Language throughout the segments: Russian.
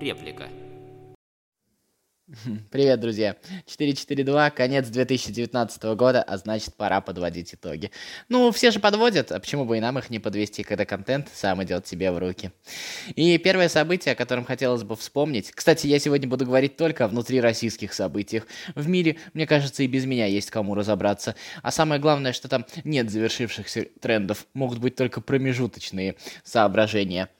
Реплика. Привет, друзья. 442, конец 2019 года, а значит, пора подводить итоги. Ну, все же подводят, а почему бы и нам их не подвести, когда контент сам идет тебе в руки. И первое событие, о котором хотелось бы вспомнить... Кстати, я сегодня буду говорить только о внутрироссийских событиях. В мире, мне кажется, и без меня есть кому разобраться. А самое главное, что там нет завершившихся трендов, могут быть только промежуточные соображения –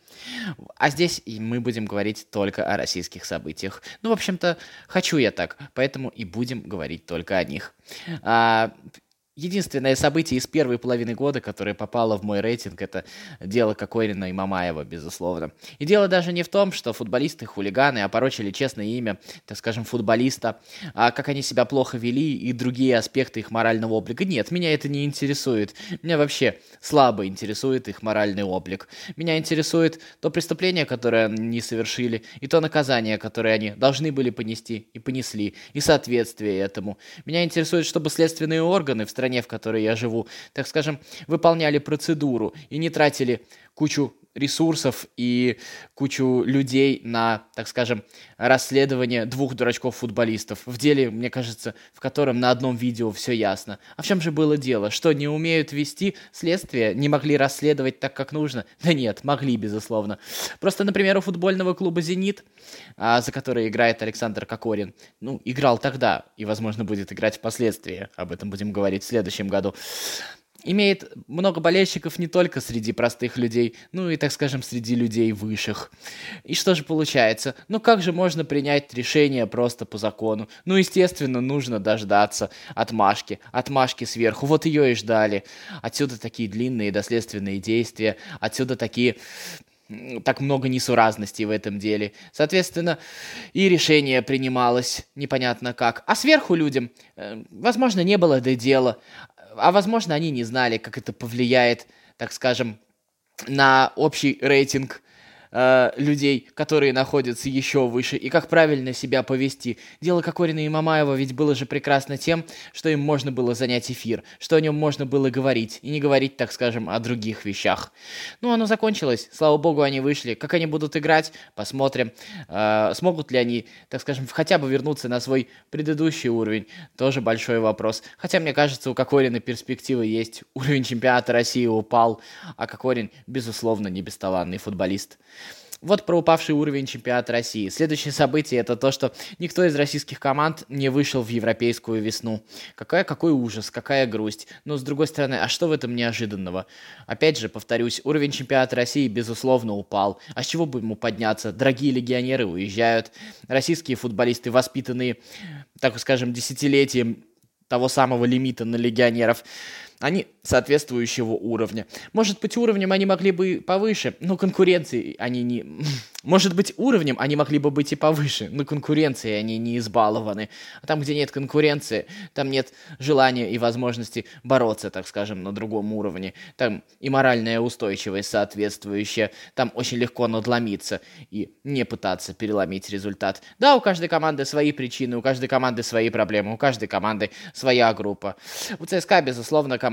а здесь мы будем говорить только о российских событиях. Ну, в общем-то, хочу я так, поэтому и будем говорить только о них. А, Единственное событие из первой половины года, которое попало в мой рейтинг, это дело Кокорина и Мамаева, безусловно. И дело даже не в том, что футболисты хулиганы опорочили честное имя, так скажем, футболиста, а как они себя плохо вели и другие аспекты их морального облика. Нет, меня это не интересует. Меня вообще слабо интересует их моральный облик. Меня интересует то преступление, которое они совершили, и то наказание, которое они должны были понести и понесли, и соответствие этому. Меня интересует, чтобы следственные органы в стране в которой я живу, так скажем, выполняли процедуру и не тратили кучу ресурсов и кучу людей на, так скажем, расследование двух дурачков-футболистов. В деле, мне кажется, в котором на одном видео все ясно. А в чем же было дело? Что, не умеют вести следствие? Не могли расследовать так, как нужно? Да нет, могли, безусловно. Просто, например, у футбольного клуба «Зенит», а, за который играет Александр Кокорин, ну, играл тогда и, возможно, будет играть впоследствии. Об этом будем говорить в следующем году имеет много болельщиков не только среди простых людей, ну и, так скажем, среди людей высших. И что же получается? Ну как же можно принять решение просто по закону? Ну, естественно, нужно дождаться отмашки, отмашки сверху. Вот ее и ждали. Отсюда такие длинные доследственные действия, отсюда такие так много несуразностей в этом деле. Соответственно, и решение принималось непонятно как. А сверху людям, э, возможно, не было до дела а возможно, они не знали, как это повлияет, так скажем, на общий рейтинг э, людей, которые находятся еще выше, и как правильно себя повести. Дело Кокорина и Мамаева ведь было же прекрасно тем, что им можно было занять эфир, что о нем можно было говорить, и не говорить, так скажем, о других вещах. Ну, оно закончилось, слава богу, они вышли. Как они будут играть, посмотрим. Э, смогут ли они, так скажем, хотя бы вернуться на свой предыдущий уровень, тоже большой вопрос. Хотя, мне кажется, у Кокорина перспективы есть. Уровень чемпионата России упал, а Кокорин, безусловно, не бесталанный футболист. Вот про упавший уровень чемпионата России. Следующее событие это то, что никто из российских команд не вышел в европейскую весну. Какая, какой ужас, какая грусть. Но с другой стороны, а что в этом неожиданного? Опять же, повторюсь, уровень чемпионата России безусловно упал. А с чего бы ему подняться? Дорогие легионеры уезжают. Российские футболисты, воспитанные, так скажем, десятилетием того самого лимита на легионеров, они соответствующего уровня. Может быть, уровнем они могли бы повыше, но конкуренции они не... Может быть, уровнем они могли бы быть и повыше, но конкуренции они не избалованы. А там, где нет конкуренции, там нет желания и возможности бороться, так скажем, на другом уровне. Там и моральная устойчивость соответствующая. Там очень легко надломиться и не пытаться переломить результат. Да, у каждой команды свои причины, у каждой команды свои проблемы, у каждой команды своя группа. У ЦСКА, безусловно, команда,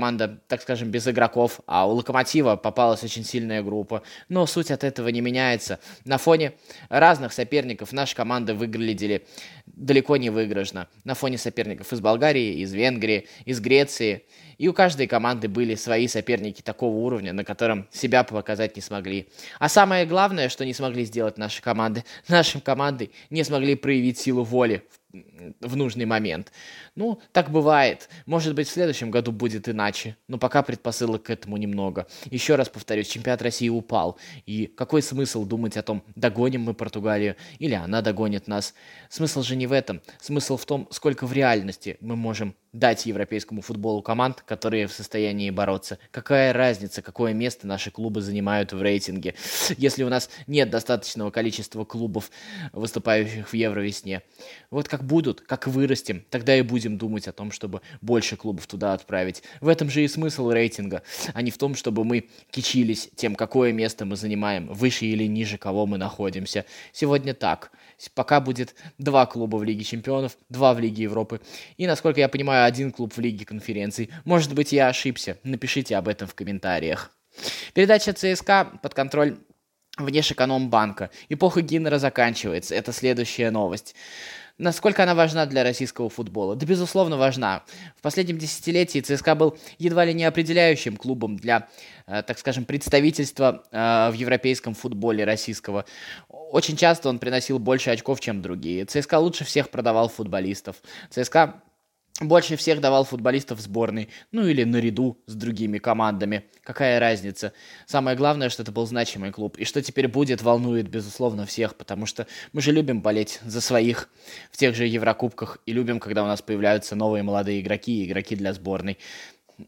так скажем, без игроков, а у Локомотива попалась очень сильная группа. Но суть от этого не меняется. На фоне разных соперников наши команды выглядели далеко не выигрышно. На фоне соперников из Болгарии, из Венгрии, из Греции. И у каждой команды были свои соперники такого уровня, на котором себя показать не смогли. А самое главное, что не смогли сделать наши команды, наши команды не смогли проявить силу воли в в нужный момент. Ну, так бывает. Может быть, в следующем году будет иначе. Но пока предпосылок к этому немного. Еще раз повторюсь, чемпионат России упал. И какой смысл думать о том, догоним мы Португалию или она догонит нас? Смысл же не в этом. Смысл в том, сколько в реальности мы можем дать европейскому футболу команд, которые в состоянии бороться. Какая разница, какое место наши клубы занимают в рейтинге, если у нас нет достаточного количества клубов, выступающих в Евровесне. Вот как будут, как вырастем, тогда и будем думать о том, чтобы больше клубов туда отправить. В этом же и смысл рейтинга, а не в том, чтобы мы кичились тем, какое место мы занимаем, выше или ниже кого мы находимся. Сегодня так. Пока будет два клуба в Лиге Чемпионов, два в Лиге Европы. И, насколько я понимаю, один клуб в Лиге конференций. Может быть, я ошибся. Напишите об этом в комментариях. Передача ЦСКА под контроль Внешэкономбанка. Эпоха Гиннера заканчивается. Это следующая новость. Насколько она важна для российского футбола? Да, безусловно, важна. В последнем десятилетии ЦСКА был едва ли не определяющим клубом для, э, так скажем, представительства э, в европейском футболе российского. Очень часто он приносил больше очков, чем другие. ЦСКА лучше всех продавал футболистов. ЦСКА больше всех давал футболистов сборной, ну или наряду с другими командами. Какая разница? Самое главное, что это был значимый клуб. И что теперь будет, волнует, безусловно, всех, потому что мы же любим болеть за своих в тех же Еврокубках и любим, когда у нас появляются новые молодые игроки и игроки для сборной.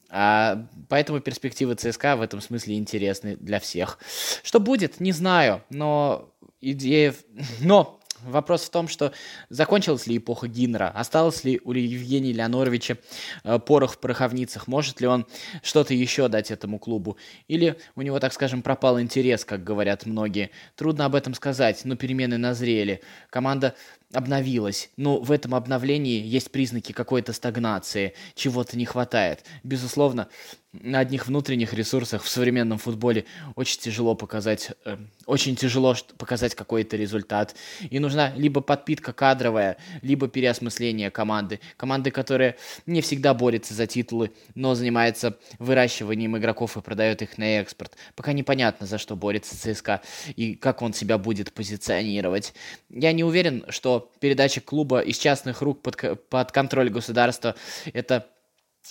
А, поэтому перспективы ЦСКА в этом смысле интересны для всех. Что будет, не знаю, но идея... Но Вопрос в том, что закончилась ли эпоха Гиннера, осталось ли у Евгения Леоноровича э, порох в пороховницах, может ли он что-то еще дать этому клубу, или у него, так скажем, пропал интерес, как говорят многие. Трудно об этом сказать, но перемены назрели. Команда обновилась, но в этом обновлении есть признаки какой-то стагнации, чего-то не хватает. Безусловно, на одних внутренних ресурсах в современном футболе очень тяжело показать, э, очень тяжело показать какой-то результат. И нужна либо подпитка кадровая, либо переосмысление команды. Команды, которая не всегда борется за титулы, но занимается выращиванием игроков и продает их на экспорт. Пока непонятно, за что борется ЦСКА и как он себя будет позиционировать. Я не уверен, что передача клуба из частных рук под, под контроль государства это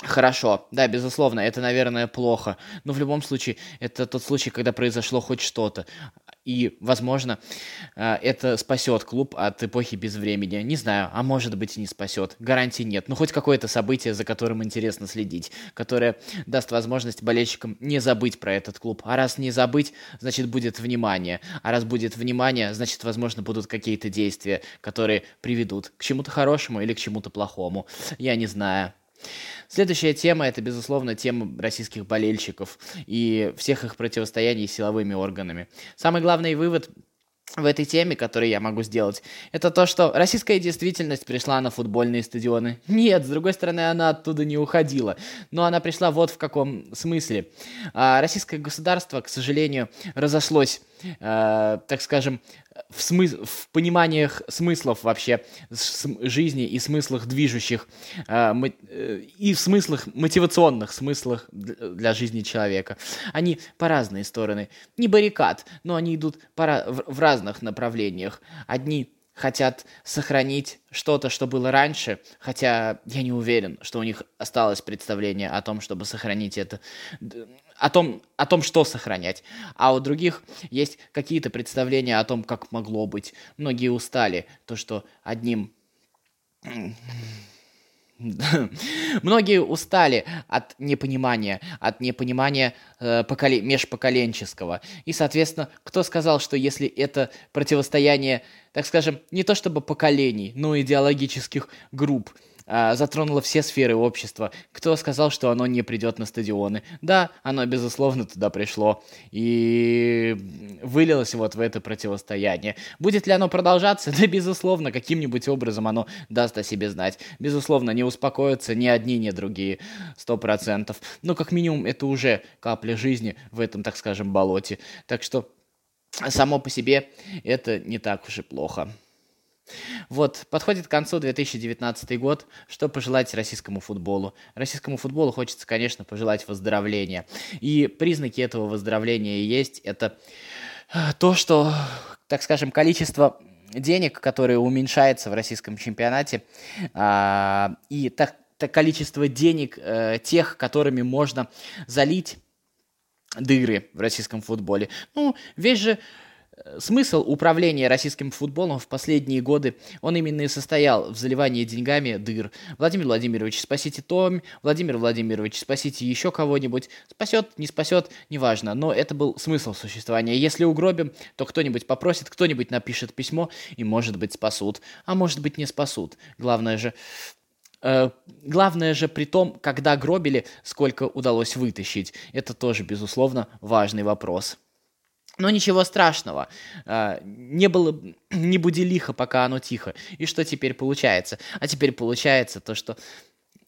Хорошо, да, безусловно, это, наверное, плохо. Но в любом случае, это тот случай, когда произошло хоть что-то. И, возможно, э, это спасет клуб от эпохи безвремени. Не знаю, а может быть и не спасет. Гарантий нет. Но хоть какое-то событие, за которым интересно следить, которое даст возможность болельщикам не забыть про этот клуб. А раз не забыть, значит будет внимание. А раз будет внимание, значит, возможно, будут какие-то действия, которые приведут к чему-то хорошему или к чему-то плохому. Я не знаю. Следующая тема это, безусловно, тема российских болельщиков и всех их противостояний с силовыми органами. Самый главный вывод в этой теме, который я могу сделать, это то, что российская действительность пришла на футбольные стадионы. Нет, с другой стороны, она оттуда не уходила. Но она пришла вот в каком смысле. А, российское государство, к сожалению, разошлось, э, так скажем, в, смыс в пониманиях смыслов вообще жизни и смыслах движущих, э, э, и в смыслах, мотивационных смыслах для жизни человека. Они по разные стороны. Не баррикад, но они идут по, в разных направлениях. Одни хотят сохранить что-то, что было раньше, хотя я не уверен, что у них осталось представление о том, чтобы сохранить это, о том, о том, что сохранять. А у других есть какие-то представления о том, как могло быть. Многие устали, то, что одним Многие устали от непонимания, от непонимания э, поколе- межпоколенческого. И, соответственно, кто сказал, что если это противостояние, так скажем, не то чтобы поколений, но идеологических групп, а, затронуло все сферы общества. Кто сказал, что оно не придет на стадионы? Да, оно, безусловно, туда пришло и вылилось вот в это противостояние. Будет ли оно продолжаться? Да, безусловно, каким-нибудь образом оно даст о себе знать. Безусловно, не успокоятся ни одни, ни другие, сто процентов. Но, как минимум, это уже капля жизни в этом, так скажем, болоте. Так что само по себе это не так уж и плохо. Вот, подходит к концу 2019 год. Что пожелать российскому футболу? Российскому футболу хочется, конечно, пожелать выздоровления. И признаки этого выздоровления есть. Это э, то, что, так скажем, количество денег, которое уменьшается в российском чемпионате, а, и так, так количество денег э, тех, которыми можно залить дыры в российском футболе. Ну, весь же Смысл управления российским футболом в последние годы, он именно и состоял в заливании деньгами дыр. Владимир Владимирович, спасите Том, Владимир Владимирович, спасите еще кого-нибудь. Спасет, не спасет, неважно, но это был смысл существования. Если угробим, то кто-нибудь попросит, кто-нибудь напишет письмо, и, может быть, спасут, а может быть, не спасут. Главное же, Uh, главное же при том, когда гробили, сколько удалось вытащить. Это тоже, безусловно, важный вопрос. Но ничего страшного. А, не было, не буди лихо, пока оно тихо. И что теперь получается? А теперь получается то, что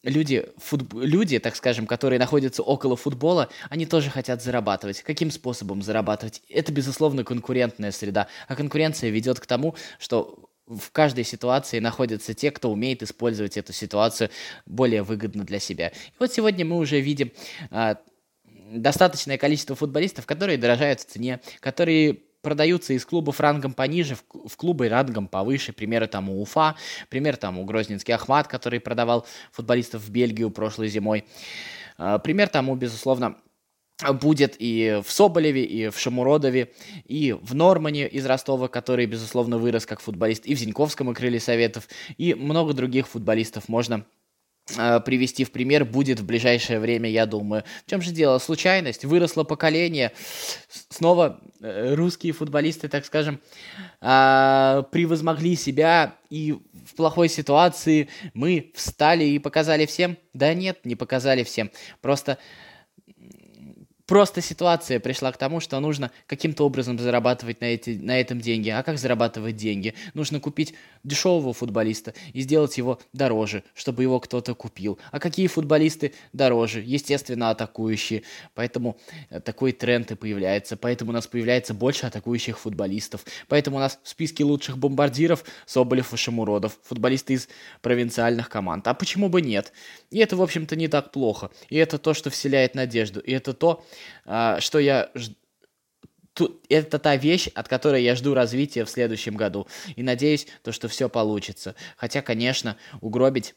люди, футб... люди, так скажем, которые находятся около футбола, они тоже хотят зарабатывать. Каким способом зарабатывать? Это, безусловно, конкурентная среда. А конкуренция ведет к тому, что в каждой ситуации находятся те, кто умеет использовать эту ситуацию более выгодно для себя. И вот сегодня мы уже видим а, достаточное количество футболистов, которые дорожают в цене, которые продаются из клубов рангом пониже в, клубы рангом повыше. Примеры тому Уфа, пример тому Грозненский Ахмат, который продавал футболистов в Бельгию прошлой зимой. А, пример тому, безусловно, будет и в Соболеве, и в Шамуродове, и в Нормане из Ростова, который, безусловно, вырос как футболист, и в Зиньковском и Крыле Советов, и много других футболистов можно привести в пример будет в ближайшее время, я думаю. В чем же дело? Случайность, выросло поколение, снова э, русские футболисты, так скажем, э, превозмогли себя, и в плохой ситуации мы встали и показали всем? Да нет, не показали всем. Просто Просто ситуация пришла к тому, что нужно каким-то образом зарабатывать на, эти, на этом деньги. А как зарабатывать деньги? Нужно купить дешевого футболиста и сделать его дороже, чтобы его кто-то купил. А какие футболисты дороже? Естественно, атакующие. Поэтому э, такой тренд и появляется. Поэтому у нас появляется больше атакующих футболистов. Поэтому у нас в списке лучших бомбардиров Соболев и Шамуродов. Футболисты из провинциальных команд. А почему бы нет? И это, в общем-то, не так плохо. И это то, что вселяет надежду. И это то, что я Тут, это та вещь, от которой я жду развития в следующем году. И надеюсь, то, что все получится. Хотя, конечно, угробить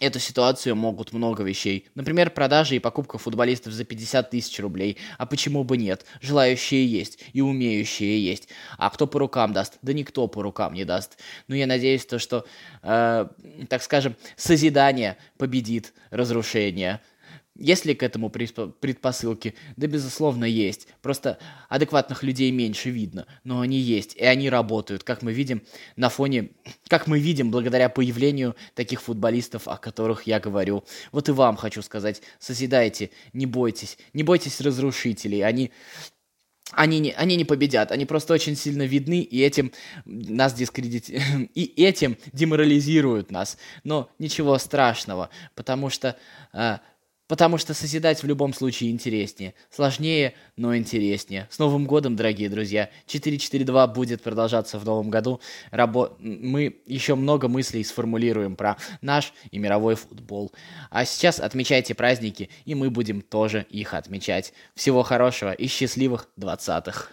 эту ситуацию могут много вещей. Например, продажа и покупка футболистов за 50 тысяч рублей. А почему бы нет? Желающие есть и умеющие есть. А кто по рукам даст? Да никто по рукам не даст. Но я надеюсь, то, что, э, так скажем, созидание победит разрушение. Есть ли к этому предпосылки? Да, безусловно, есть. Просто адекватных людей меньше видно, но они есть, и они работают, как мы видим на фоне, как мы видим благодаря появлению таких футболистов, о которых я говорю. Вот и вам хочу сказать, созидайте, не бойтесь, не бойтесь разрушителей, они они не, они не победят, они просто очень сильно видны, и этим нас дискредит... и этим деморализируют нас. Но ничего страшного, потому что э, Потому что созидать в любом случае интереснее. Сложнее, но интереснее. С Новым годом, дорогие друзья. 442 будет продолжаться в новом году. Рабо... Мы еще много мыслей сформулируем про наш и мировой футбол. А сейчас отмечайте праздники, и мы будем тоже их отмечать. Всего хорошего и счастливых двадцатых.